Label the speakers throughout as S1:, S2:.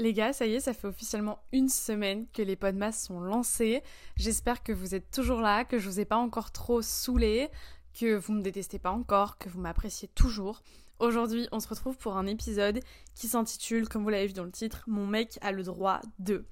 S1: Les gars, ça y est, ça fait officiellement une semaine que les podmas sont lancés. J'espère que vous êtes toujours là, que je vous ai pas encore trop saoulé, que vous me détestez pas encore, que vous m'appréciez toujours. Aujourd'hui, on se retrouve pour un épisode qui s'intitule, comme vous l'avez vu dans le titre, Mon mec a le droit de.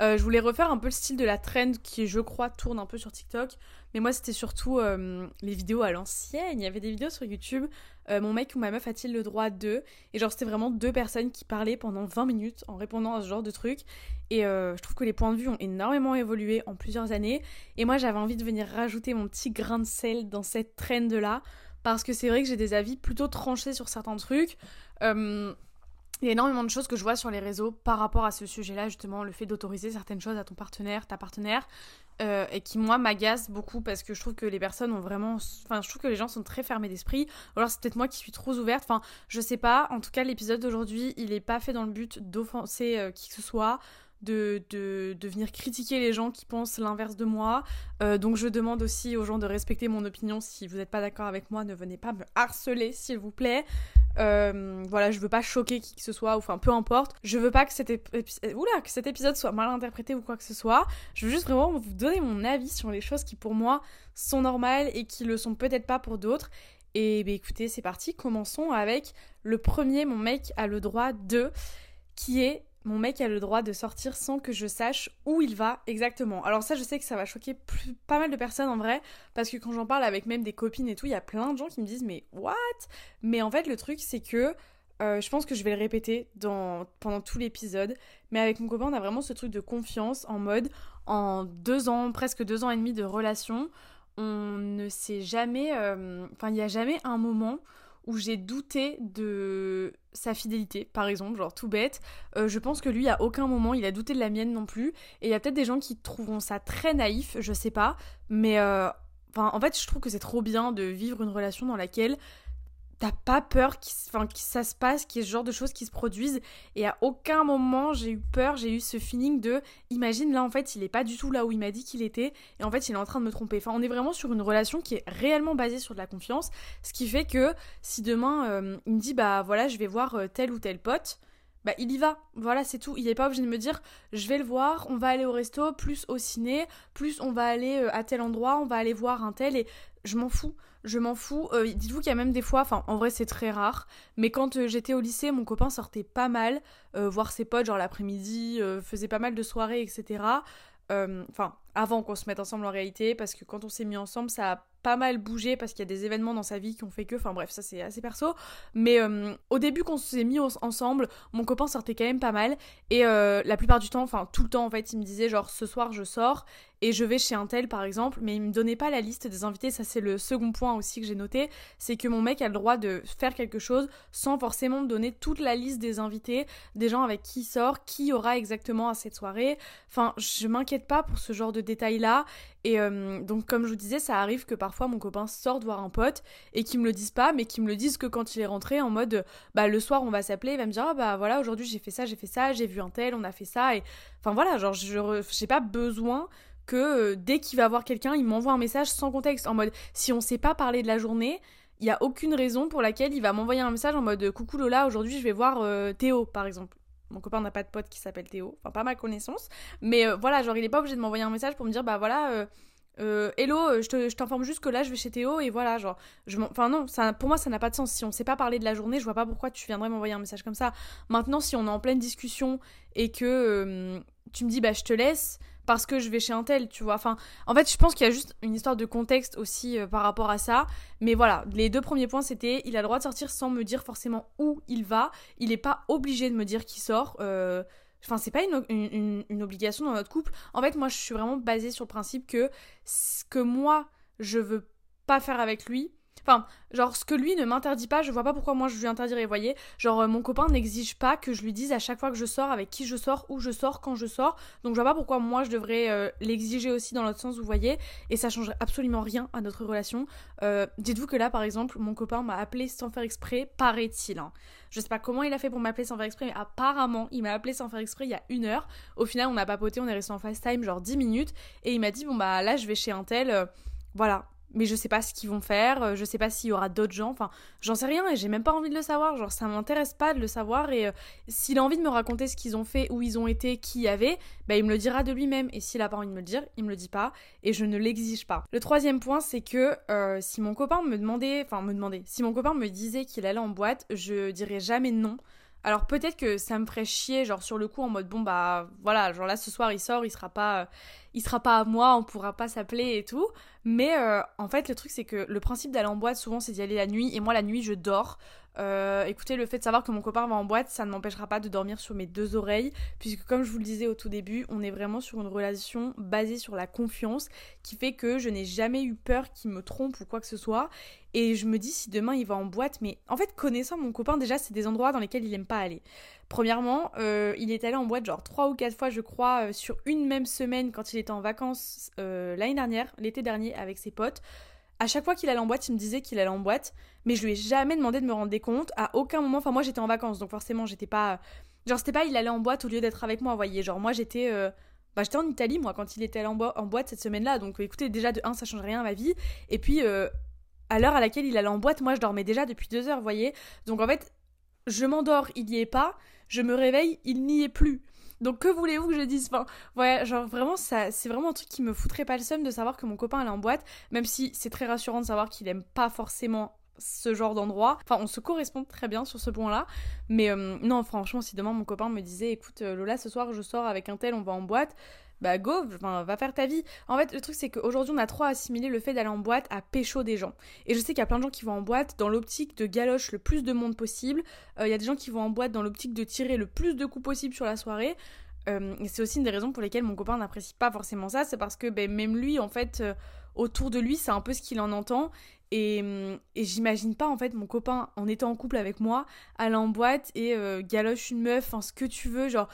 S1: Euh, je voulais refaire un peu le style de la trend qui, je crois, tourne un peu sur TikTok. Mais moi, c'était surtout euh, les vidéos à l'ancienne. Il y avait des vidéos sur YouTube. Euh, mon mec ou ma meuf a-t-il le droit de? Et genre, c'était vraiment deux personnes qui parlaient pendant 20 minutes en répondant à ce genre de truc. Et je trouve que les points de vue ont énormément évolué en plusieurs années. Et moi, j'avais envie de venir rajouter mon petit grain de sel dans cette trend-là. Parce que c'est vrai que j'ai des avis plutôt tranchés sur certains trucs. Il y a énormément de choses que je vois sur les réseaux par rapport à ce sujet-là, justement, le fait d'autoriser certaines choses à ton partenaire, ta partenaire, euh, et qui, moi, m'agace beaucoup parce que je trouve que les personnes ont vraiment. Enfin, je trouve que les gens sont très fermés d'esprit. Alors, c'est peut-être moi qui suis trop ouverte. Enfin, je sais pas. En tout cas, l'épisode d'aujourd'hui, il est pas fait dans le but d'offenser euh, qui que ce soit de, venir critiquer les gens qui pensent l'inverse de moi. Euh, donc je demande aussi aux gens de respecter mon opinion. Si vous n'êtes pas d'accord avec moi, ne venez pas me harceler, s'il vous plaît. Euh, voilà, je veux pas choquer qui que ce soit, enfin peu importe. Je veux pas que cet, Oula, que cet épisode soit mal interprété ou quoi que ce soit. Je veux juste vraiment vous donner mon avis sur les choses qui pour moi sont normales et qui le sont peut-être pas pour d'autres. Et bah, écoutez, c'est parti, commençons avec le premier, mon mec a le droit de, qui est mon mec a le droit de sortir sans que je sache où il va exactement. Alors ça, je sais que ça va choquer pas mal de personnes en vrai, parce que quand j'en parle avec même des copines et tout, il y a plein de gens qui me disent mais what? Mais en fait, le truc c'est que euh, je pense que je vais le répéter pendant tout l'épisode, mais avec mon copain, on a vraiment ce truc de confiance en mode en deux ans, presque deux ans et demi de relation, on ne sait jamais, euh, enfin il n'y a jamais un moment où j'ai douté de sa fidélité, par exemple, genre tout bête. Euh, je pense que lui, à aucun moment, il a douté de la mienne non plus. Et il y a peut-être des gens qui trouveront ça très naïf, je sais pas. Mais euh, en fait, je trouve que c'est trop bien de vivre une relation dans laquelle t'as pas peur que ça se passe, qu'il y ait ce genre de choses qui se produisent. Et à aucun moment j'ai eu peur, j'ai eu ce feeling de imagine là en fait il est pas du tout là où il m'a dit qu'il était et en fait il est en train de me tromper. Enfin on est vraiment sur une relation qui est réellement basée sur de la confiance, ce qui fait que si demain euh, il me dit bah voilà je vais voir euh, tel ou tel pote, bah il y va. Voilà, c'est tout. Il est pas obligé de me dire je vais le voir, on va aller au resto, plus au ciné, plus on va aller euh, à tel endroit, on va aller voir un tel et je m'en fous. Je m'en fous. Euh, dites-vous qu'il y a même des fois, enfin en vrai c'est très rare, mais quand euh, j'étais au lycée, mon copain sortait pas mal, voir ses potes genre l'après-midi, faisait pas mal de soirées, etc. Enfin, avant qu'on se mette ensemble en réalité, parce que quand on s'est mis ensemble, ça a pas mal bougé parce qu'il y a des événements dans sa vie qui ont fait que, enfin bref, ça c'est assez perso. Mais euh, au début, qu'on s'est mis ensemble, mon copain sortait quand même pas mal. Et euh, la plupart du temps, enfin tout le temps en fait, il me disait genre ce soir je sors et je vais chez un tel par exemple, mais il me donnait pas la liste des invités. Ça c'est le second point aussi que j'ai noté, c'est que mon mec a le droit de faire quelque chose sans forcément me donner toute la liste des invités, des gens avec qui il sort, qui aura exactement à cette soirée. Enfin, je m'inquiète pas pour ce genre de détails là. Et euh, donc comme je vous disais, ça arrive que parfois mon copain sort de voir un pote et qu'il me le dise pas, mais qu'il me le dise que quand il est rentré en mode bah le soir on va s'appeler, il va me dire ah, bah voilà aujourd'hui j'ai fait ça, j'ai fait ça, j'ai vu un tel, on a fait ça et enfin voilà, genre je j'ai pas besoin que euh, dès qu'il va voir quelqu'un, il m'envoie un message sans contexte en mode si on sait pas parler de la journée, il y a aucune raison pour laquelle il va m'envoyer un message en mode coucou Lola, aujourd'hui je vais voir euh, Théo par exemple. Mon copain n'a pas de pote qui s'appelle Théo, enfin pas ma connaissance, mais euh, voilà, genre il est pas obligé de m'envoyer un message pour me dire bah voilà euh, hello, euh, je t'informe juste que là je vais chez Théo et voilà, genre, je enfin non, ça, pour moi ça n'a pas de sens. Si on sait pas parler de la journée, je vois pas pourquoi tu viendrais m'envoyer un message comme ça. Maintenant, si on est en pleine discussion et que euh, tu me dis bah je te laisse parce que je vais chez un tel, tu vois. Enfin, en fait, je pense qu'il y a juste une histoire de contexte aussi par rapport à ça. Mais voilà, les deux premiers points c'était il a le droit de sortir sans me dire forcément où il va. Il est pas obligé de me dire qui sort. Enfin, c'est pas une, une, obligation dans notre couple. En fait, moi, je suis vraiment basée sur le principe que ce que moi, je veux pas faire avec lui, Enfin, genre, ce que lui ne m'interdit pas, je vois pas pourquoi moi je lui interdirais, vous voyez. Genre, euh, mon copain n'exige pas que je lui dise à chaque fois que je sors, avec qui je sors, où je sors, quand je sors. Donc, je vois pas pourquoi moi je devrais euh, l'exiger aussi dans l'autre sens, vous voyez. Et ça changerait absolument rien à notre relation. Euh, dites-vous que là, par exemple, mon copain m'a appelé sans faire exprès, paraît-il. Hein. Je sais pas comment il a fait pour m'appeler sans faire exprès, mais apparemment, il m'a appelé sans faire exprès il y a une heure. Au final, on a papoté, on est resté en FaceTime genre 10 minutes. Et il m'a dit, bon bah là, je vais chez un tel. voilà, mais je sais pas ce qu'ils vont faire, euh, je sais pas s'il y aura d'autres gens, enfin, j'en sais rien et j'ai même pas envie de le savoir, genre ça m'intéresse pas de le savoir et euh, s'il a envie de me raconter ce qu'ils ont fait, où ils ont été, qui y avait, bah il me le dira de lui-même et s'il a pas envie de me le dire, il me le dit pas et je ne l'exige pas. Le troisième point, c'est que euh, si mon copain me demandait, enfin me demandait, si mon copain me disait qu'il allait en boîte, je dirais jamais non. Alors peut-être que ça me ferait chier, genre sur le coup en mode bon bah voilà, genre là ce soir il sort, il sera pas, sera pas à moi, on pourra pas s'appeler et tout. Mais euh, en fait le truc c'est que le principe d'aller en boîte souvent c'est d'y aller la nuit et moi la nuit je dors. Euh, écoutez, le fait de savoir que mon copain va en boîte, ça ne m'empêchera pas de dormir sur mes deux oreilles, puisque comme je vous le disais au tout début, on est vraiment sur une relation basée sur la confiance, qui fait que je n'ai jamais eu peur qu'il me trompe ou quoi que ce soit. Et je me dis si demain il va en boîte, mais en fait connaissant mon copain déjà, c'est des endroits dans lesquels il aime pas aller. Premièrement, euh, il est allé en boîte genre trois ou quatre fois je crois euh, sur une même semaine quand il était en vacances l'année dernière, l'été dernier avec ses potes à chaque fois qu'il allait en boîte, il me disait qu'il allait en boîte, mais je lui ai jamais demandé de me rendre des comptes. À aucun moment, enfin moi j'étais en vacances, donc forcément j'étais pas, genre c'était pas il allait en boîte au lieu d'être avec moi, voyez. Genre moi j'étais, euh, bah j'étais en Italie moi quand il était allé en, boîte cette semaine-là, donc écoutez déjà de un ça change rien à ma vie, et puis euh, à l'heure à laquelle il allait en boîte, moi je dormais déjà depuis deux heures, vous voyez. Donc en fait, je m'endors, il n'y est pas, je me réveille, il n'y est plus. Donc que voulez-vous que je dise? Enfin, ouais, genre vraiment, ça, c'est vraiment un truc qui me foutrait pas le seum de savoir que mon copain est en boîte, même si c'est très rassurant de savoir qu'il aime pas forcément ce genre d'endroit. Enfin, on se correspond très bien sur ce point-là. Mais euh, non, franchement, si demain mon copain me disait, écoute, euh, Lola, ce soir je sors avec un tel, on va en boîte, bah go, va faire ta vie. En fait, le truc c'est qu'aujourd'hui on a trop assimilé le fait d'aller en boîte à pécho des gens. Et je sais qu'il y a plein de gens qui vont en boîte dans l'optique de galoche le plus de monde possible. Euh, il y a des gens qui vont en boîte dans l'optique de tirer le plus de coups possible sur la soirée. Euh, c'est aussi une des raisons pour lesquelles mon copain n'apprécie pas forcément ça, c'est parce que ben, même lui, en fait, euh, autour de lui, c'est un peu ce qu'il en entend. Et, hum, et j'imagine pas, en fait, mon copain, en étant en couple avec moi, aller en boîte et euh, galoche une meuf, enfin, ce que tu veux. Genre,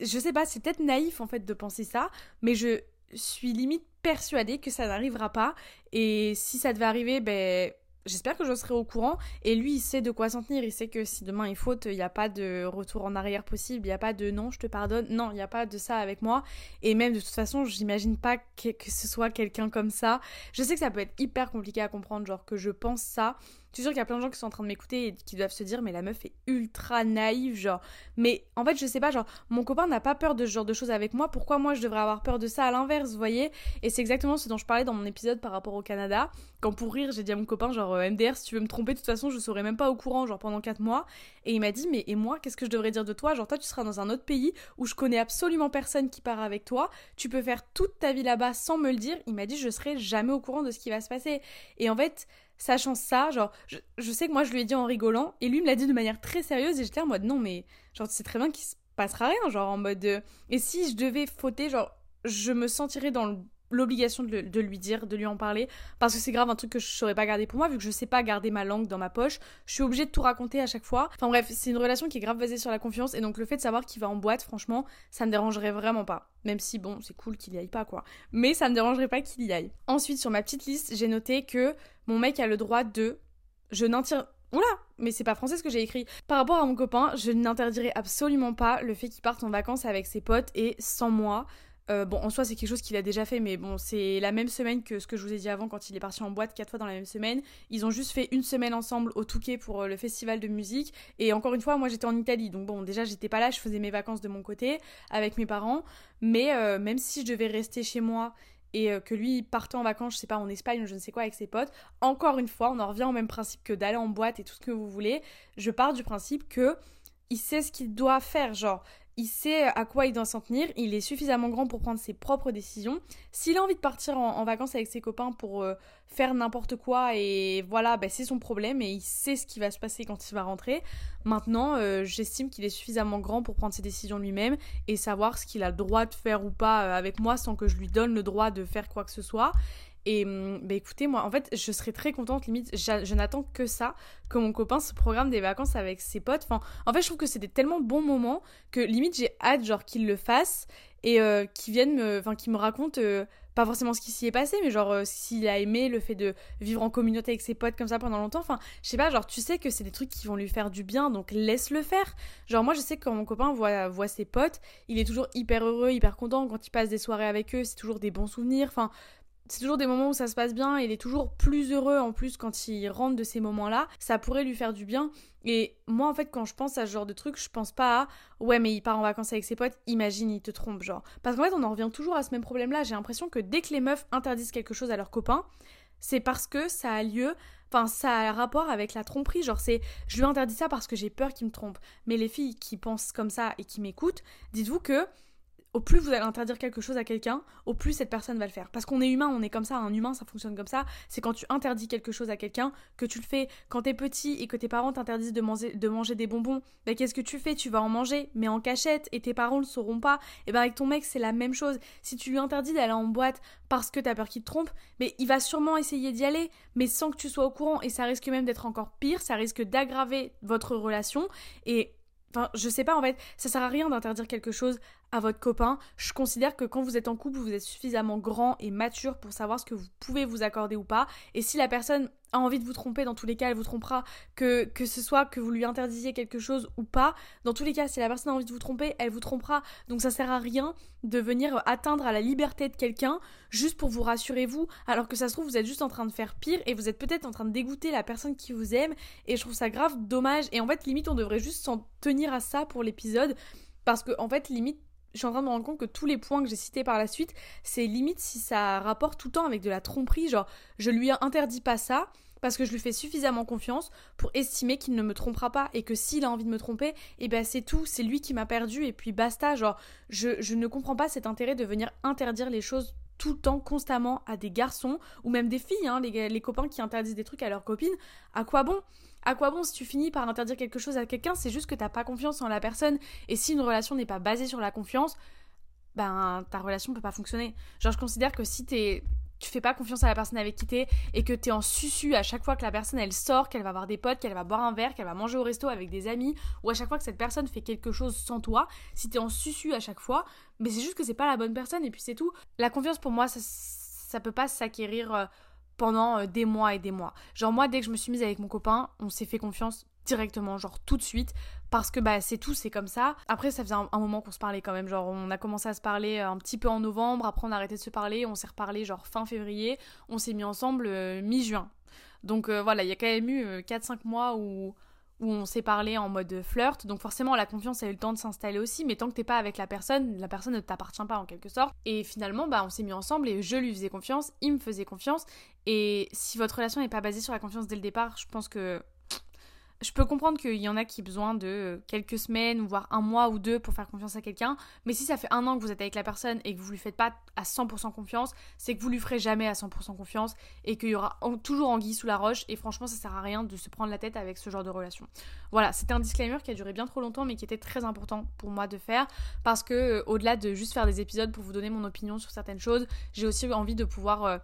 S1: je sais pas, c'est peut-être naïf, en fait, de penser ça, mais je suis limite persuadée que ça n'arrivera pas. Et si ça devait arriver, ben J'espère que je serai au courant. Et lui, il sait de quoi s'en tenir. Il sait que si demain il faute, il n'y a pas de retour en arrière possible. Il n'y a pas de non, je te pardonne. Non, il n'y a pas de ça avec moi. Et même de toute façon, j'imagine pas que, que, ce soit quelqu'un comme ça. Je sais que ça peut être hyper compliqué à comprendre, genre que je pense ça. Je suis sûre qu'il y a plein de gens qui sont en train de m'écouter et qui doivent se dire mais la meuf est ultra naïve genre. Mais en fait je sais pas genre mon copain n'a pas peur de ce genre de choses avec moi. Pourquoi moi je devrais avoir peur de ça à l'inverse vous voyez? Et c'est exactement ce dont je parlais dans mon épisode par rapport au Canada. Quand pour rire j'ai dit à mon copain genre euh, MDR si tu veux me tromper de toute façon je serai même pas au courant genre pendant 4 mois. Et il m'a dit mais et moi qu'est-ce que je devrais dire de toi? Genre toi tu seras dans un autre pays où je connais absolument personne qui part avec toi. Tu peux faire toute ta vie là-bas sans me le dire. Il m'a dit je serai jamais au courant de ce qui va se passer. Et en fait sachant ça, genre, je, sais que moi je lui ai dit en rigolant, et lui me l'a dit de manière très sérieuse, et j'étais en mode non, mais genre, c'est très bien qu'il se passera rien, genre, en mode. Euh, et si je devais fauter, genre, je me sentirais dans l'obligation de, lui dire, de lui en parler, parce que c'est grave un truc que je saurais pas garder pour moi, vu que je sais pas garder ma langue dans ma poche, je suis obligée de tout raconter à chaque fois. Enfin bref, c'est une relation qui est grave basée sur la confiance, et donc le fait de savoir qu'il va en boîte, franchement, ça me dérangerait vraiment pas. Même si, bon, c'est cool qu'il y aille pas, quoi. Mais ça me dérangerait pas qu'il y aille. Ensuite, sur ma petite liste, j'ai noté que mon mec a le droit de... Je n'interdis... Oula mais c'est pas français ce que j'ai écrit. Par rapport à mon copain, je n'interdirai absolument pas le fait qu'il parte en vacances avec ses potes et sans moi. Euh, bon, en soi, c'est quelque chose qu'il a déjà fait, mais bon, c'est la même semaine que ce que je vous ai dit avant quand il est parti en boîte quatre fois dans la même semaine. Ils ont juste fait une semaine ensemble au Touquet pour euh, le festival de musique. Et encore une fois, moi j'étais en Italie, donc bon, déjà j'étais pas là, je faisais mes vacances de mon côté avec mes parents. Mais euh, même si je devais rester chez moi et que lui parte en vacances, je sais pas, en Espagne ou je ne sais quoi avec ses potes, encore une fois, on en revient au même principe que d'aller en boîte et tout ce que vous voulez. Je pars du principe que il sait ce qu'il doit faire. Genre, il sait à quoi il doit s'en tenir, il est suffisamment grand pour prendre ses propres décisions. S'il a envie de partir en, vacances avec ses copains pour euh, faire n'importe quoi et voilà, bah, c'est son problème et il sait ce qui va se passer quand il va rentrer. Maintenant, euh, j'estime qu'il est suffisamment grand pour prendre ses décisions lui-même et savoir ce qu'il a le droit de faire ou pas euh, avec moi sans que je lui donne le droit de faire quoi que ce soit. Et hum, bah écoutez, moi, en fait, je serais très contente, limite, je, n'attends que ça, que mon copain se programme des vacances avec ses potes. Enfin, en fait, je trouve que c'est des tellement bons moments que limite, j'ai hâte, genre, qu'il le fasse et euh, qu'il vienne me, enfin, qu'il me raconte, euh, pas forcément ce qui s'y est passé, mais genre, euh, s'il a aimé le fait de vivre en communauté avec ses potes comme ça pendant longtemps. Enfin, je sais pas, genre, tu sais que c'est des trucs qui vont lui faire du bien, donc laisse-le faire. Genre, moi, je sais que quand mon copain voit, voit ses potes, il est toujours hyper heureux, hyper content quand il passe des soirées avec eux, c'est toujours des bons souvenirs. Enfin, c'est toujours des moments où ça se passe bien, il est toujours plus heureux en plus quand il rentre de ces moments-là, ça pourrait lui faire du bien. Et moi, en fait, quand je pense à ce genre de truc, je pense pas à ouais, mais il part en vacances avec ses potes, imagine, il te trompe, genre. Parce qu'en fait, on en revient toujours à ce même problème-là. J'ai l'impression que dès que les meufs interdisent quelque chose à leurs copains, c'est parce que ça a lieu, enfin, ça a un rapport avec la tromperie. Genre, c'est je lui interdis ça parce que j'ai peur qu'il me trompe. Mais les filles qui pensent comme ça et qui m'écoutent, dites-vous que au plus vous allez interdire quelque chose à quelqu'un, au plus cette personne va le faire. Parce qu'on est humain, on est comme ça, un humain ça fonctionne comme ça. C'est quand tu interdis quelque chose à quelqu'un que tu le fais. Quand t'es petit et que tes parents t'interdisent de manger, de manger des bonbons, ben qu'est-ce que tu fais? Tu vas en manger, mais en cachette, et tes parents le sauront pas. Et ben avec ton mec c'est la même chose. Si tu lui interdis d'aller en boîte parce que t'as peur qu'il te trompe, mais il va sûrement essayer d'y aller, mais sans que tu sois au courant. Et ça risque même d'être encore pire, ça risque d'aggraver votre relation. Enfin, je sais pas en fait, ça sert à rien d'interdire quelque chose à votre copain. Je considère que quand vous êtes en couple, vous êtes suffisamment grand et mature pour savoir ce que vous pouvez vous accorder ou pas. Et si la personne a envie de vous tromper, dans tous les cas, elle vous trompera. Que, ce soit que vous lui interdisiez quelque chose ou pas, dans tous les cas, si la personne a envie de vous tromper, elle vous trompera. Donc ça sert à rien de venir atteindre à la liberté de quelqu'un juste pour vous rassurer vous, alors que ça se trouve, vous êtes juste en train de faire pire et vous êtes peut-être en train de dégoûter la personne qui vous aime. Et je trouve ça grave dommage. Et en fait, limite, on devrait juste s'en tenir à ça pour l'épisode. Parce que, en fait, limite, je suis en train de me rendre compte que tous les points que j'ai cités par la suite, c'est limite si ça rapporte tout le temps avec de la tromperie, genre je lui interdis pas ça parce que je lui fais suffisamment confiance pour estimer qu'il ne me trompera pas et que s'il a envie de me tromper, eh ben c'est tout, c'est lui qui m'a perdu et puis basta, genre je, je ne comprends pas cet intérêt de venir interdire les choses tout le temps, constamment à des garçons ou même des filles, hein, les, les copains qui interdisent des trucs à leurs copines, à quoi bon? À quoi bon si tu finis par interdire quelque chose à quelqu'un C'est juste que t'as pas confiance en la personne. Et si une relation n'est pas basée sur la confiance, ben ta relation peut pas fonctionner. Genre je considère que si t'es tu fais pas confiance à la personne avec qui t'es et que t'es en susu à chaque fois que la personne elle sort, qu'elle va voir des potes, qu'elle va boire un verre, qu'elle va manger au resto avec des amis, ou à chaque fois que cette personne fait quelque chose sans toi, si t'es en susu à chaque fois, mais c'est juste que c'est pas la bonne personne et puis c'est tout. La confiance pour moi ça, ça peut pas s'acquérir euh, pendant euh, des mois et des mois. Genre moi dès que je me suis mise avec mon copain, on s'est fait confiance directement, genre tout de suite, parce que bah c'est tout, c'est comme ça. Après ça faisait un, moment qu'on se parlait quand même, genre on a commencé à se parler euh, un petit peu en novembre, après on a arrêté de se parler, on s'est reparlé genre fin février, on s'est mis ensemble euh, mi-juin. Donc voilà, il y a quand même eu 4-5 mois où où on s'est parlé en mode flirt, donc forcément la confiance a eu le temps de s'installer aussi, mais tant que t'es pas avec la personne, la personne ne t'appartient pas en quelque sorte. Et finalement, bah on s'est mis ensemble et je lui faisais confiance, il me faisait confiance, et si votre relation n'est pas basée sur la confiance dès le départ, je pense que je peux comprendre qu'il y en a qui ont besoin de quelques semaines, voire un mois ou deux pour faire confiance à quelqu'un. Mais si ça fait un an que vous êtes avec la personne et que vous lui faites pas à 100% confiance, c'est que vous lui ferez jamais à 100% confiance et qu'il y aura toujours anguille sous la roche. Et franchement, ça sert à rien de se prendre la tête avec ce genre de relation. Voilà, c'était un disclaimer qui a duré bien trop longtemps, mais qui était très important pour moi de faire parce que euh, au-delà de juste faire des épisodes pour vous donner mon opinion sur certaines choses, j'ai aussi envie de pouvoir euh,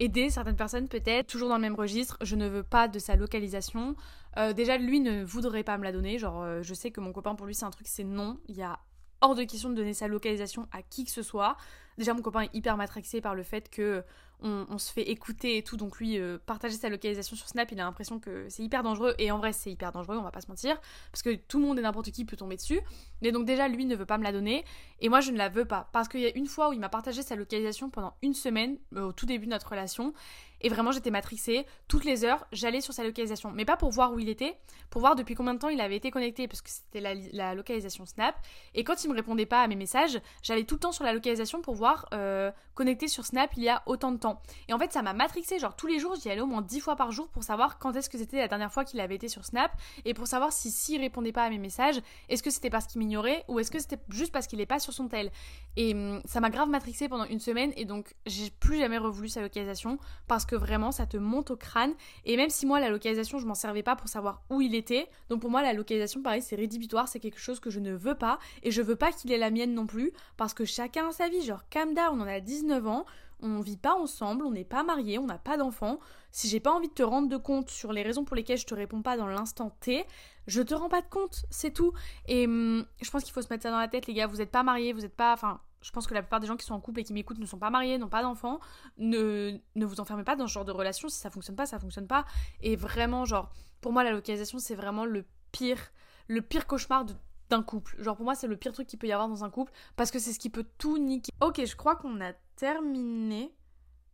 S1: aider certaines personnes peut-être, toujours dans le même registre, je ne veux pas de sa localisation. Euh, déjà, lui ne voudrait pas me la donner, genre euh, je sais que mon copain pour lui c'est un truc, c'est non, il y a hors de question de donner sa localisation à qui que ce soit. Déjà, mon copain est hyper matraxé par le fait que on, se fait écouter et tout, donc lui, euh, partager sa localisation sur Snap, il a l'impression que c'est hyper dangereux, et en vrai, c'est hyper dangereux, on va pas se mentir, parce que tout le monde et n'importe qui peut tomber dessus. Mais donc, déjà, lui ne veut pas me la donner, et moi, je ne la veux pas, parce qu'il y a une fois où il m'a partagé sa localisation pendant une semaine, euh, au tout début de notre relation, et vraiment, j'étais matrixée. Toutes les heures, j'allais sur sa localisation. Mais pas pour voir où il était, pour voir depuis combien de temps il avait été connecté, parce que c'était la, localisation Snap. Et quand il me répondait pas à mes messages, j'allais tout le temps sur la localisation pour voir euh, connecté sur Snap il y a autant de temps. Et en fait, ça m'a matrixée. Genre, tous les jours, j'y allais au moins 10 fois par jour pour savoir quand est-ce que c'était la dernière fois qu'il avait été sur Snap. Et pour savoir si s'il répondait pas à mes messages, est-ce que c'était parce qu'il m'ignorait ou est-ce que c'était juste parce qu'il est pas sur son tel. Et hum, ça m'a grave matrixée pendant une semaine. Et donc, j'ai plus jamais revoulu sa localisation parce que que vraiment ça te monte au crâne. Et même si moi la localisation je m'en servais pas pour savoir où il était, donc pour moi la localisation pareil c'est rédhibitoire, c'est quelque chose que je ne veux pas et je veux pas qu'il ait la mienne non plus parce que chacun a sa vie, genre calm on a 19 ans, on vit pas ensemble, on n'est pas mariés, on n'a pas d'enfants. Si j'ai pas envie de te rendre de compte sur les raisons pour lesquelles je te réponds pas dans l'instant T, je te rends pas de compte, c'est tout. Et hum, je pense qu'il faut se mettre ça dans la tête, les gars, vous n'êtes pas mariés, vous n'êtes pas. Enfin, je pense que la plupart des gens qui sont en couple et qui m'écoutent ne sont pas mariés, n'ont pas d'enfants. Ne, ne vous enfermez pas dans ce genre de relation. Si ça fonctionne pas, ça fonctionne pas. Et vraiment, genre, pour moi, la localisation, c'est vraiment le pire, le pire cauchemar d'un couple. Genre, pour moi, c'est le pire truc qu'il peut y avoir dans un couple parce que c'est ce qui peut tout niquer. Ok, je crois qu'on a terminé.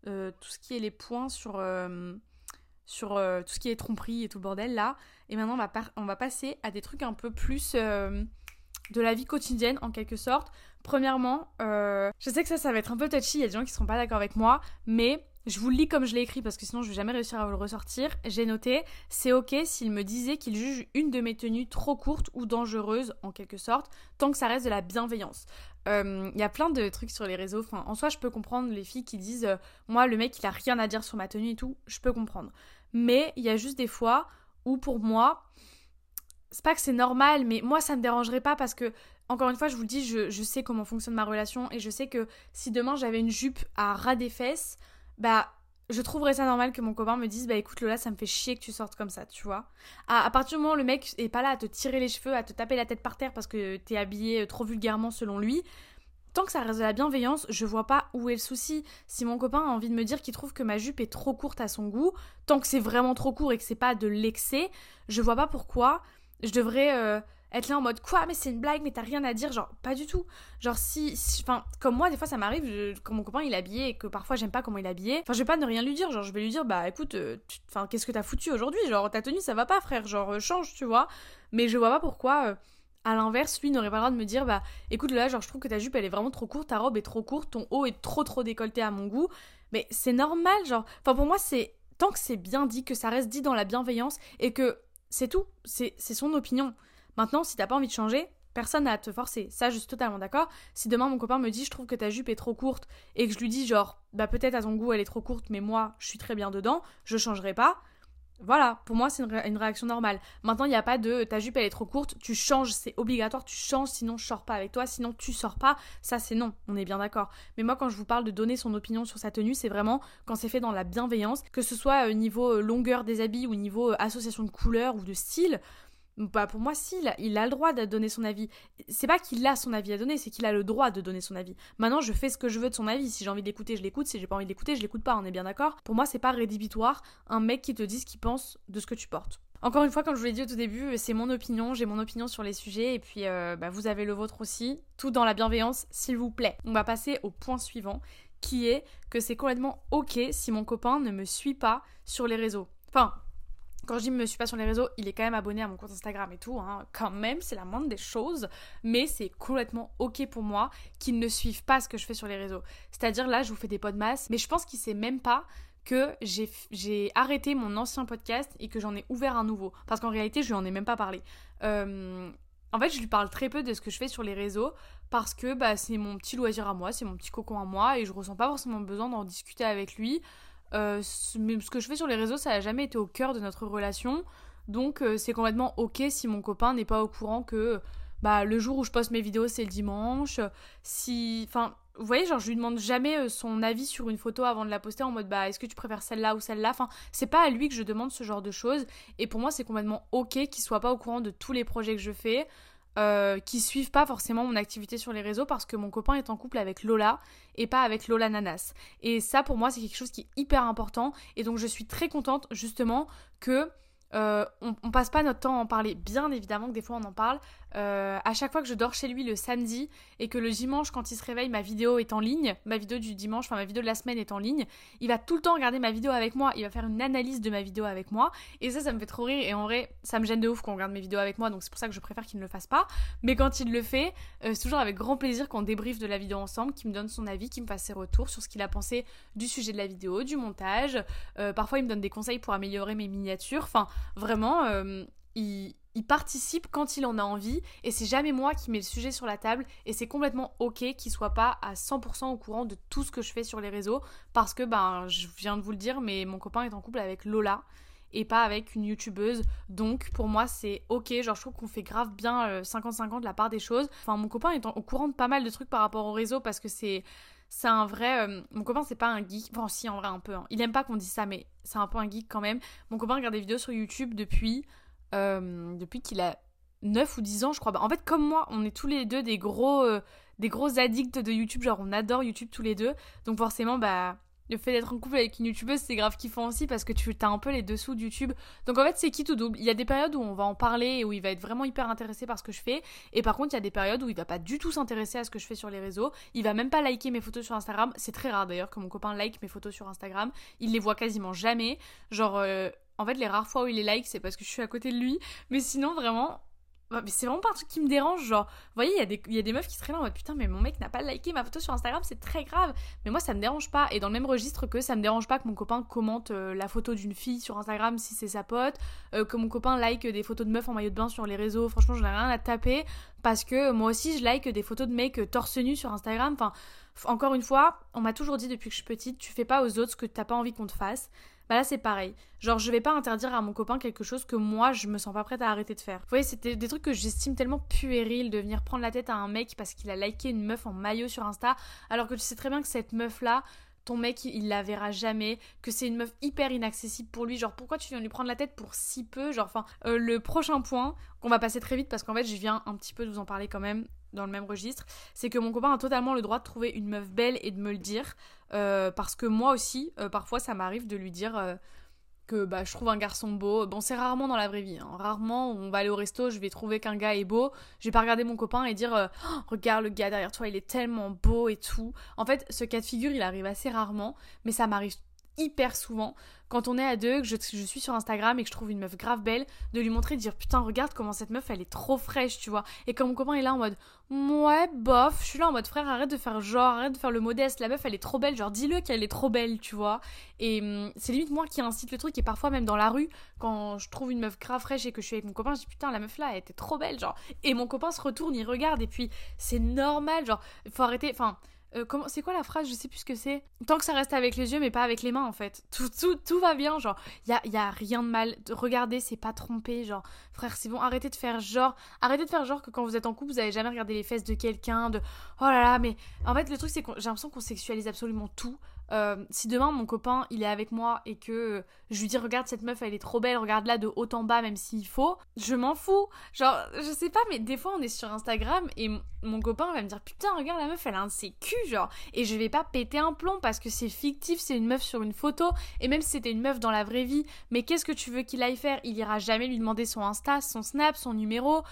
S1: tout ce qui est les points sur, sur tout ce qui est tromperie et tout le bordel là. Et maintenant, on va passer à des trucs un peu plus de la vie quotidienne en quelque sorte. Premièrement, je sais que ça, ça va être un peu touchy, il y a des gens qui seront pas d'accord avec moi, mais je vous le lis comme je l'ai écrit parce que sinon je vais jamais réussir à vous le ressortir. J'ai noté, c'est ok s'il me disait qu'il juge une de mes tenues trop courte ou dangereuse en quelque sorte, tant que ça reste de la bienveillance. Il euh, y a plein de trucs sur les réseaux. En soi, je peux comprendre les filles qui disent, euh, moi le mec il a rien à dire sur ma tenue et tout, je peux comprendre. Mais il y a juste des fois où pour moi, c'est pas que c'est normal, mais moi ça me dérangerait pas parce que encore une fois, je vous le dis, je, sais comment fonctionne ma relation et je sais que si demain j'avais une jupe à ras des fesses, bah je trouverais ça normal que mon copain me dise bah écoute Lola ça me fait chier que tu sortes comme ça tu vois. À, partir du moment où le mec est pas là à te tirer les cheveux à te taper la tête par terre parce que t'es habillé euh, trop vulgairement selon lui tant que ça reste de la bienveillance je vois pas où est le souci. Si mon copain a envie de me dire qu'il trouve que ma jupe est trop courte à son goût tant que c'est vraiment trop court et que c'est pas de l'excès je vois pas pourquoi je devrais euh, être là en mode quoi mais c'est une blague mais t'as rien à dire genre pas du tout. Genre si enfin comme moi des fois ça m'arrive quand mon copain il est habillé et que parfois j'aime pas comment il est habillé enfin je vais pas ne rien lui dire genre je vais lui dire bah écoute euh, enfin qu'est-ce que t'as foutu aujourd'hui? Genre ta tenue ça va pas frère genre euh, change tu vois. Mais je vois pas pourquoi à l'inverse, lui n'aurait pas le droit de me dire bah écoute là genre je trouve que ta jupe elle est vraiment trop courte, ta robe est trop courte, ton haut est trop trop décolleté à mon goût. Mais c'est normal genre enfin pour moi c'est tant que c'est bien dit que ça reste dit dans la bienveillance et que c'est tout, c'est son opinion. Maintenant, si t'as pas envie de changer, personne n'a à te forcer. Ça, je suis totalement d'accord. Si demain mon copain me dit je trouve que ta jupe est trop courte et que je lui dis genre bah peut-être à ton goût elle est trop courte mais moi je suis très bien dedans, je changerai pas. Voilà, pour moi c'est une, réaction normale. Maintenant il n'y a pas de ta jupe elle est trop courte, tu changes, c'est obligatoire, tu changes sinon je sors pas avec toi, sinon tu sors pas. Ça c'est non, on est bien d'accord. Mais moi quand je vous parle de donner son opinion sur sa tenue, c'est vraiment quand c'est fait dans la bienveillance, que ce soit au niveau euh, longueur des habits ou niveau euh, association de couleurs ou de style. Bah pour moi, si, il a, le droit de donner son avis. C'est pas qu'il a son avis à donner, c'est qu'il a le droit de donner son avis. Maintenant, je fais ce que je veux de son avis. Si j'ai envie d'écouter, je l'écoute. Si j'ai pas envie d'écouter, je l'écoute pas. On est bien d'accord Pour moi, c'est pas rédhibitoire un mec qui te dise ce qu'il pense de ce que tu portes. Encore une fois, comme je vous l'ai dit au tout début, c'est mon opinion, j'ai mon opinion sur les sujets et puis euh, bah, vous avez le vôtre aussi. Tout dans la bienveillance, s'il vous plaît. On va passer au point suivant, qui est que c'est complètement ok si mon copain ne me suit pas sur les réseaux. Enfin, quand je dis me suis pas sur les réseaux, il est quand même abonné à mon compte Instagram et tout, hein. quand même, c'est la moindre des choses, mais c'est complètement ok pour moi qu'il ne suive pas ce que je fais sur les réseaux. C'est-à-dire là, je vous fais des masse, mais je pense qu'il sait même pas que j'ai arrêté mon ancien podcast et que j'en ai ouvert un nouveau. Parce qu'en réalité, je lui en ai même pas parlé. Euh, en fait, je lui parle très peu de ce que je fais sur les réseaux parce que bah, c'est mon petit loisir à moi, c'est mon petit cocon à moi et je ressens pas forcément besoin d'en discuter avec lui. Euh, ce que je fais sur les réseaux, ça n'a jamais été au cœur de notre relation. Donc euh, c'est complètement ok si mon copain n'est pas au courant que bah, le jour où je poste mes vidéos c'est le dimanche. Si. Enfin, vous voyez, genre je lui demande jamais euh, son avis sur une photo avant de la poster en mode bah est-ce que tu préfères celle-là ou celle-là? Enfin, c'est pas à lui que je demande ce genre de choses. Et pour moi c'est complètement ok qu'il soit pas au courant de tous les projets que je fais. Euh, qui suivent pas forcément mon activité sur les réseaux parce que mon copain est en couple avec Lola et pas avec Lola Nanas. Et ça pour moi c'est quelque chose qui est hyper important et donc je suis très contente justement que euh, on, passe pas notre temps à en parler. Bien évidemment que des fois on en parle, euh, à chaque fois que je dors chez lui le samedi et que le dimanche quand il se réveille ma vidéo est en ligne, ma vidéo du dimanche, enfin ma vidéo de la semaine est en ligne, il va tout le temps regarder ma vidéo avec moi, il va faire une analyse de ma vidéo avec moi. Et ça ça me fait trop rire. Et en vrai ça me gêne de ouf qu'on regarde mes vidéos avec moi. Donc c'est pour ça que je préfère qu'il ne le fasse pas. Mais quand il le fait euh, c'est toujours avec grand plaisir qu'on débriefe de la vidéo ensemble, qu'il me donne son avis, qu'il me fasse ses retours sur ce qu'il a pensé du sujet de la vidéo, du montage, parfois il me donne des conseils pour améliorer mes miniatures, enfin vraiment il il participe quand il en a envie et c'est jamais moi qui mets le sujet sur la table et c'est complètement ok qu'il soit pas à 100% au courant de tout ce que je fais sur les réseaux parce que ben je viens de vous le dire mais mon copain est en couple avec Lola et pas avec une youtubeuse donc pour moi c'est ok genre je trouve qu'on fait grave bien 50-50 euh, la part des choses enfin mon copain est au courant de pas mal de trucs par rapport au réseau parce que c'est c'est un vrai euh, mon copain c'est pas un geek enfin si en vrai un peu hein. il aime pas qu'on dise ça mais c'est un peu un geek quand même mon copain regarde des vidéos sur YouTube depuis euh, depuis qu'il a 9 ou 10 ans, je crois. Bah, en fait, comme moi, on est tous les deux des gros, des gros addicts de YouTube. Genre, on adore YouTube tous les deux. Donc, forcément, bah, le fait d'être en couple avec une youtubeuse, c'est grave kiffant aussi parce que tu as un peu les dessous de YouTube. Donc en fait, c'est qui tout double? Il y a des périodes où on va en parler et où il va être vraiment hyper intéressé par ce que je fais. Et par contre, il y a des périodes où il va pas du tout s'intéresser à ce que je fais sur les réseaux. Il va même pas liker mes photos sur Instagram. C'est très rare d'ailleurs que mon copain like mes photos sur Instagram. Il les voit quasiment jamais. Genre, euh, en fait, les rares fois où il les like, c'est parce que je suis à côté de lui. Mais sinon, vraiment, c'est vraiment pas un truc qui me dérange, genre, vous voyez, il y, a des, y a des meufs qui seraient là en mode putain, mais mon mec n'a pas liké ma photo sur Instagram, c'est très grave. Mais moi, ça me dérange pas. Et dans le même registre que ça me dérange pas que mon copain commente euh, la photo d'une fille sur Instagram si c'est sa pote, euh, que mon copain like des photos de meufs en maillot de bain sur les réseaux. Franchement, j'en ai rien à taper parce que moi aussi, je like des photos de mecs euh, torse nu sur Instagram. Enfin, encore une fois, on m'a toujours dit depuis que je suis petite, tu fais pas aux autres ce que t'as pas envie qu'on te fasse bah là c'est pareil. Genre je vais pas interdire à mon copain quelque chose que moi je me sens pas prête à arrêter de faire. Vous voyez, c'était des trucs que j'estime tellement puérils de venir prendre la tête à un mec parce qu'il a liké une meuf en maillot sur Insta, alors que tu sais très bien que cette meuf là, ton mec il la verra jamais, que c'est une meuf hyper inaccessible pour lui, genre pourquoi tu viens lui prendre la tête pour si peu, genre enfin euh, le prochain point qu'on va passer très vite parce qu'en fait je viens un petit peu de vous en parler quand même le même registre, c'est que mon copain a totalement le droit de trouver une meuf belle et de me le dire, euh, parce que moi aussi, euh, parfois ça m'arrive de lui dire euh, que bah, je trouve un garçon beau. Bon, c'est rarement dans la vraie vie. Hein. Rarement, on va aller au resto, je vais trouver qu'un gars est beau. Je vais pas regarder mon copain et dire oh, Regarde le gars derrière toi, il est tellement beau et tout. En fait, ce cas de figure, il arrive assez rarement, mais ça m'arrive hyper souvent quand on est à deux, que je, suis sur Instagram et que je trouve une meuf grave belle, de lui montrer, de dire putain, regarde comment cette meuf elle est trop fraîche, tu vois. Et quand mon copain est là en mode ouais, bof, je suis là en mode frère, arrête de faire genre, arrête de faire le modeste, la meuf elle est trop belle, genre dis-le qu'elle est trop belle, tu vois. Et hum, c'est limite moi qui incite le truc et parfois même dans la rue, quand je trouve une meuf grave fraîche et que je suis avec mon copain, je dis putain, la meuf là elle était trop belle, genre. Et mon copain se retourne, il regarde et puis c'est normal, genre, faut arrêter, enfin euh, comment, c'est quoi la phrase? Je sais plus ce que c'est. Tant que ça reste avec les yeux, mais pas avec les mains, en fait. Tout, tout, tout va bien, genre. Y a, y a, rien de mal. Regardez, c'est pas trompé, genre. Frère, c'est bon, arrêtez de faire genre. Arrêtez de faire genre que quand vous êtes en couple, vous avez jamais regardé les fesses de quelqu'un, de. Oh là là, mais. En fait, le truc, c'est que j'ai l'impression qu'on sexualise absolument tout. Euh, si demain mon copain il est avec moi et que je lui dis regarde cette meuf elle est trop belle, regarde là de haut en bas même s'il faut, je m'en fous. Genre je sais pas mais des fois on est sur Instagram et mon copain va me dire putain regarde la meuf elle a un de ses culs genre et je vais pas péter un plomb parce que c'est fictif, c'est une meuf sur une photo et même si c'était une meuf dans la vraie vie, mais qu'est-ce que tu veux qu'il aille faire? Il ira jamais lui demander son Insta, son Snap, son numéro.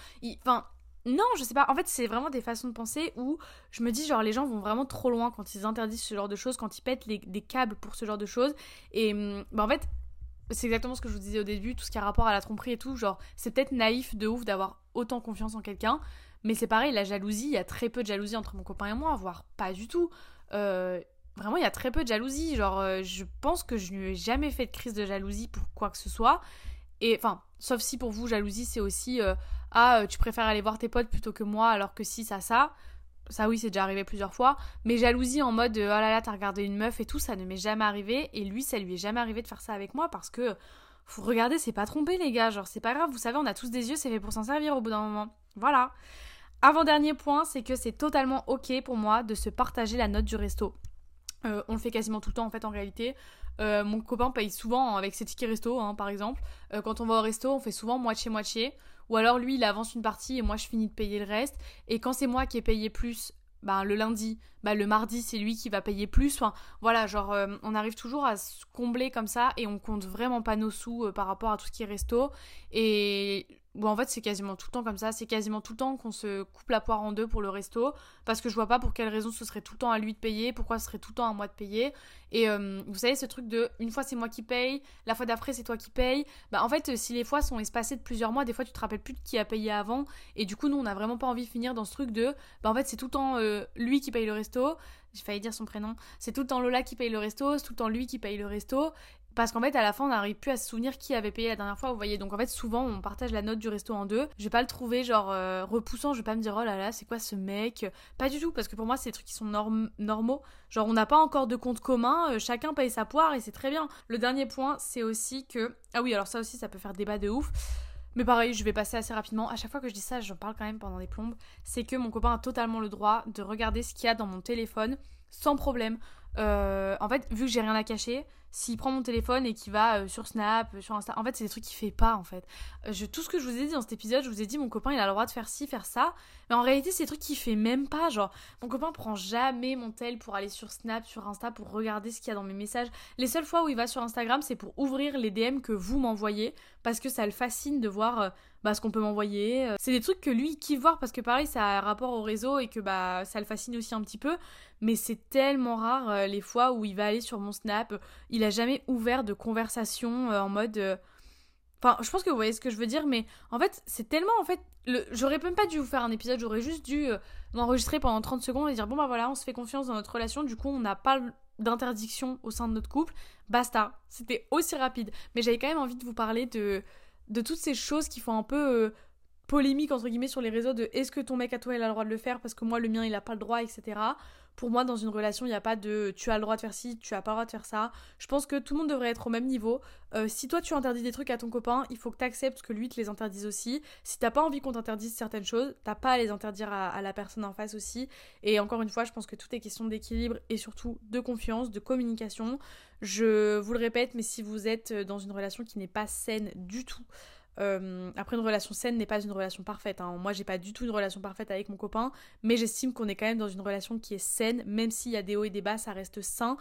S1: Enfin non, je sais pas. En fait, c'est vraiment des façons de penser où je me dis, genre, les gens vont vraiment trop loin quand ils interdisent ce genre de choses, quand ils pètent des câbles pour ce genre de choses. Et hum, bah, en fait, c'est exactement ce que je vous disais au début, tout ce qui a rapport à la tromperie et tout. Genre, c'est peut-être naïf de ouf d'avoir autant confiance en quelqu'un, mais c'est pareil, la jalousie, il y a très peu de jalousie entre mon copain et moi, voire pas du tout. Euh, vraiment, il y a très peu de jalousie. Genre, euh, je pense que je n'ai jamais fait de crise de jalousie pour quoi que ce soit. Et enfin, sauf si pour vous, jalousie, c'est aussi euh, ah, euh, tu préfères aller voir tes potes plutôt que moi, alors que si, ça, ça? Ça, oui, c'est déjà arrivé plusieurs fois. Mais jalousie en mode oh là là, t'as regardé une meuf et tout, ça ne m'est jamais arrivé. Et lui, ça lui est jamais arrivé de faire ça avec moi parce que, faut regarder, c'est pas trompé, les gars. Genre, c'est pas grave, vous savez, on a tous des yeux, c'est fait pour s'en servir au bout d'un moment. Voilà. Avant-dernier point, c'est que c'est totalement ok pour moi de se partager la note du resto. Euh, on le fait quasiment tout le temps en fait en réalité. Euh, mon copain paye souvent avec ses tickets resto, hein, par exemple. quand on va au resto, on fait souvent moitié-moitié. Ou alors lui, il avance une partie et moi, je finis de payer le reste. Et quand c'est moi qui ai payé plus, bah, le lundi, bah, le mardi, c'est lui qui va payer plus. Voilà, genre, euh, on arrive toujours à se combler comme ça et on compte vraiment pas nos sous euh, par rapport à tout ce qui est resto. Et Bon, en fait, c'est quasiment tout le temps comme ça. C'est quasiment tout le temps qu'on se coupe la poire en deux pour le resto. Parce que je vois pas pour quelle raison ce serait tout le temps à lui de payer, pourquoi ce serait tout le temps à moi de payer. Et euh, vous savez, ce truc de une fois c'est moi qui paye, la fois d'après c'est toi qui paye. Bah, en fait, si les fois sont espacées de plusieurs mois, des fois tu te rappelles plus de qui a payé avant. Et du coup, nous, on a vraiment pas envie de finir dans ce truc de. Bah, en fait, c'est tout le temps euh, lui qui paye le resto. J'ai failli dire son prénom. C'est tout le temps Lola qui paye le resto, c'est tout le temps lui qui paye le resto. Parce qu'en fait, à la fin, on n'arrive plus à se souvenir qui avait payé la dernière fois, vous voyez. Donc en fait, souvent, on partage la note du resto en deux. Je vais pas le trouver genre euh, repoussant, je vais pas me dire oh là là, c'est quoi ce mec? Pas du tout, parce que pour moi, c'est des trucs qui sont normaux. Genre, on n'a pas encore de compte commun, euh, chacun paye sa poire et c'est très bien. Le dernier point, c'est aussi que. Ah oui, alors ça aussi, ça peut faire débat de ouf. Mais pareil, je vais passer assez rapidement. À chaque fois que je dis ça, j'en parle quand même pendant des plombes. C'est que mon copain a totalement le droit de regarder ce qu'il y a dans mon téléphone sans problème. Euh, en fait, vu que j'ai rien à cacher, s'il prend mon téléphone et qu'il va euh, sur Snap, euh, sur Insta, en fait, c'est des trucs qu'il fait pas, en fait. Je, tout ce que je vous ai dit dans cet épisode, je vous ai dit, mon copain, il a le droit de faire ci, faire ça. Mais en réalité, c'est des trucs qu'il fait même pas. Genre, mon copain prend jamais mon tel pour aller sur Snap, sur Insta, pour regarder ce qu'il y a dans mes messages. Les seules fois où il va sur Instagram, c'est pour ouvrir les DM que vous m'envoyez, parce que ça le fascine de voir bah, ce qu'on peut m'envoyer. C'est des trucs que lui, il kiffe voir, parce que pareil, ça a rapport au réseau et que bah, ça le fascine aussi un petit peu mais c'est tellement rare euh, les fois où il va aller sur mon Snap. Il a jamais ouvert de conversation euh, en mode. Euh, enfin, je pense que vous voyez ce que je veux dire, mais en fait, c'est tellement. En fait, j'aurais même pas dû vous faire un épisode, j'aurais juste dû m'enregistrer pendant 30 secondes et dire bon bah voilà, on se fait confiance dans notre relation, du coup, on n'a pas d'interdiction au sein de notre couple. Basta. C'était aussi rapide. Mais j'avais quand même envie de vous parler de, de toutes ces choses qui font un peu polémique entre guillemets sur les réseaux de est-ce que ton mec à toi il a le droit de le faire parce que moi le mien il a pas le droit etc pour moi, dans une relation, il n'y a pas de tu as le droit de faire ci, tu as pas le droit de faire ça. Je pense que tout le monde devrait être au même niveau. Euh, si toi tu interdis des trucs à ton copain, il faut que tu acceptes que lui te les interdise aussi. Si t'as pas envie qu'on t'interdise certaines choses, t'as pas à les interdire à, la personne en face aussi. Et encore une fois, je pense que tout est question d'équilibre et surtout de confiance, de communication. Je vous le répète, mais si vous êtes dans une relation qui n'est pas saine du tout, euh, après, une relation saine n'est pas une relation parfaite. Hein. Moi, j'ai pas du tout une relation parfaite avec mon copain, mais j'estime qu'on est quand même dans une relation qui est saine, même s'il y a des hauts et des bas, ça reste sain.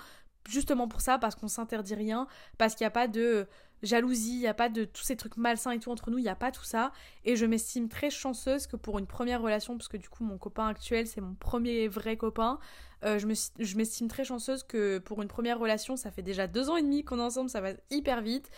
S1: Justement pour ça, parce qu'on s'interdit rien, parce qu'il n'y a pas de jalousie, il n'y a pas de tous ces trucs malsains et tout entre nous, il n'y a pas tout ça. Et je m'estime très chanceuse que pour une première relation, parce que du coup, mon copain actuel, c'est mon premier vrai copain, euh, je m'estime très chanceuse que pour une première relation, ça fait déjà deux ans et demi qu'on est ensemble, ça va hyper vite.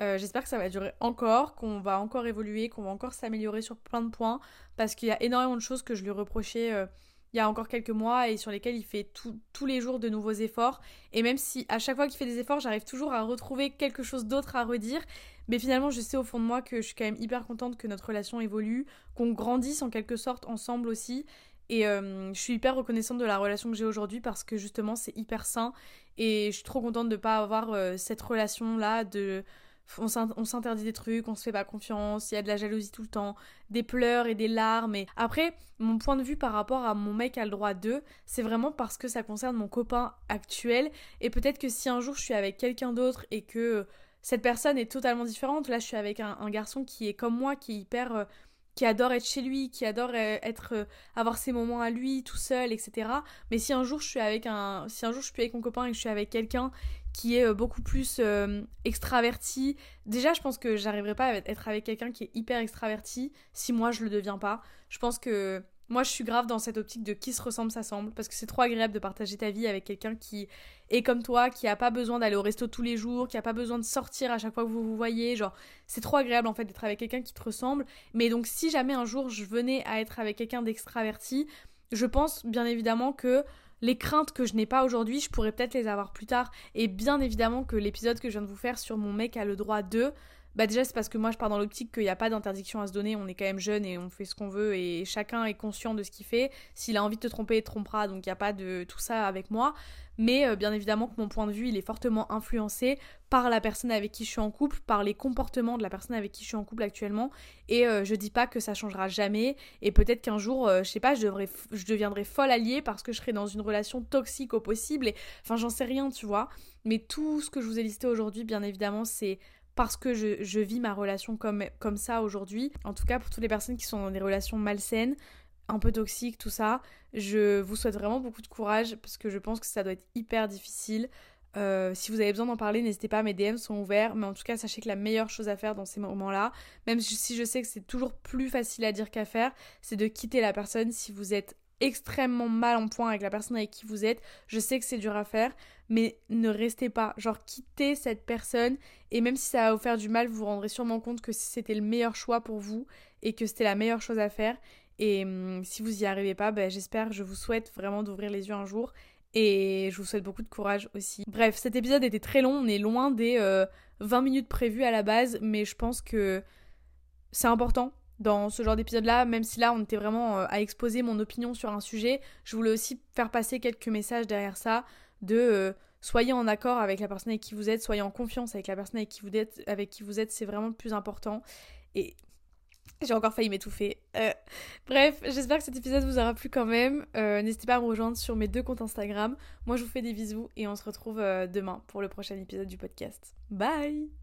S1: Euh, j'espère que ça va durer encore, qu'on va encore évoluer, qu'on va encore s'améliorer sur plein de points, parce qu'il y a énormément de choses que je lui reprochais euh, il y a encore quelques mois et sur lesquelles il fait tous les jours de nouveaux efforts. Et même si à chaque fois qu'il fait des efforts, j'arrive toujours à retrouver quelque chose d'autre à redire, mais finalement je sais au fond de moi que je suis quand même hyper contente que notre relation évolue, qu'on grandisse en quelque sorte ensemble aussi. Et euh, je suis hyper reconnaissante de la relation que j'ai aujourd'hui parce que justement c'est hyper sain et je suis trop contente de ne pas avoir cette relation là de on s'interdit des trucs, on se fait pas confiance, il y a de la jalousie tout le temps, des pleurs et des larmes. Et après, mon point de vue par rapport à mon mec a le droit d'eux, c'est vraiment parce que ça concerne mon copain actuel. Et peut-être que si un jour je suis avec quelqu'un d'autre et que cette personne est totalement différente, là je suis avec un, garçon qui est comme moi, qui est hyper. Euh, qui adore être chez lui, qui adore euh, être euh, avoir ses moments à lui tout seul, etc. Mais si un jour je suis avec un, si un jour je suis avec mon copain et que je suis avec quelqu'un qui est euh, beaucoup plus extraverti, déjà je pense que j'arriverai pas à être avec quelqu'un qui est hyper extraverti si moi je le deviens pas. Je pense que moi, je suis grave dans cette optique de qui se ressemble s'assemble parce que c'est trop agréable de partager ta vie avec quelqu'un qui est comme toi, qui a pas besoin d'aller au resto tous les jours, qui a pas besoin de sortir à chaque fois que vous vous voyez. Genre, c'est trop agréable en fait d'être avec quelqu'un qui te ressemble. Mais donc, si jamais un jour je venais à être avec quelqu'un d'extraverti, je pense bien évidemment que les craintes que je n'ai pas aujourd'hui, je pourrais peut-être les avoir plus tard. Et bien évidemment que l'épisode que je viens de vous faire sur mon mec a le droit de, bah déjà c'est parce que moi je pars dans l'optique qu'il n'y a pas d'interdiction à se donner, on est quand même jeune et on fait ce qu'on veut et chacun est conscient de ce qu'il fait. S'il a envie de te tromper, il te trompera, donc il n'y a pas de tout ça avec moi. Mais euh, bien évidemment que mon point de vue il est fortement influencé par la personne avec qui je suis en couple, par les comportements de la personne avec qui je suis en couple actuellement. Et euh, je dis pas que ça changera jamais. Et peut-être qu'un jour, euh, je sais pas, je, je deviendrai folle alliée parce que je serai dans une relation toxique au possible. Et enfin j'en sais rien, tu vois. Mais tout ce que je vous ai listé aujourd'hui, bien évidemment, c'est parce que je, vis ma relation comme, comme ça aujourd'hui. En tout cas, pour toutes les personnes qui sont dans des relations malsaines, un peu toxiques, tout ça, je vous souhaite vraiment beaucoup de courage parce que je pense que ça doit être hyper difficile. Euh, si vous avez besoin d'en parler, n'hésitez pas, mes DM sont ouverts. Mais en tout cas, sachez que la meilleure chose à faire dans ces moments-là, même si je sais que c'est toujours plus facile à dire qu'à faire, c'est de quitter la personne si vous êtes extrêmement mal en point avec la personne avec qui vous êtes. Je sais que c'est dur à faire, mais ne restez pas. Genre, quittez cette personne et même si ça va vous faire du mal, vous vous rendrez sûrement compte que c'était le meilleur choix pour vous et que c'était la meilleure chose à faire. Et hum, si vous y arrivez pas, ben, j'espère, je vous souhaite vraiment d'ouvrir les yeux un jour. Et je vous souhaite beaucoup de courage aussi. Bref, cet épisode était très long, on est loin des 20 euh, minutes prévues à la base, mais je pense que c'est important dans ce genre d'épisode-là, même si là on était vraiment euh, à exposer mon opinion sur un sujet, je voulais aussi faire passer quelques messages derrière ça de euh, soyez en accord avec la personne avec qui vous êtes, soyez en confiance avec la personne avec qui vous êtes, avec qui vous êtes, c'est vraiment le plus important. Et J'ai encore failli m'étouffer. Euh, bref, j'espère que cet épisode vous aura plu quand même. N'hésitez pas à me rejoindre sur mes deux comptes Instagram. Moi, je vous fais des bisous et on se retrouve demain pour le prochain épisode du podcast. Bye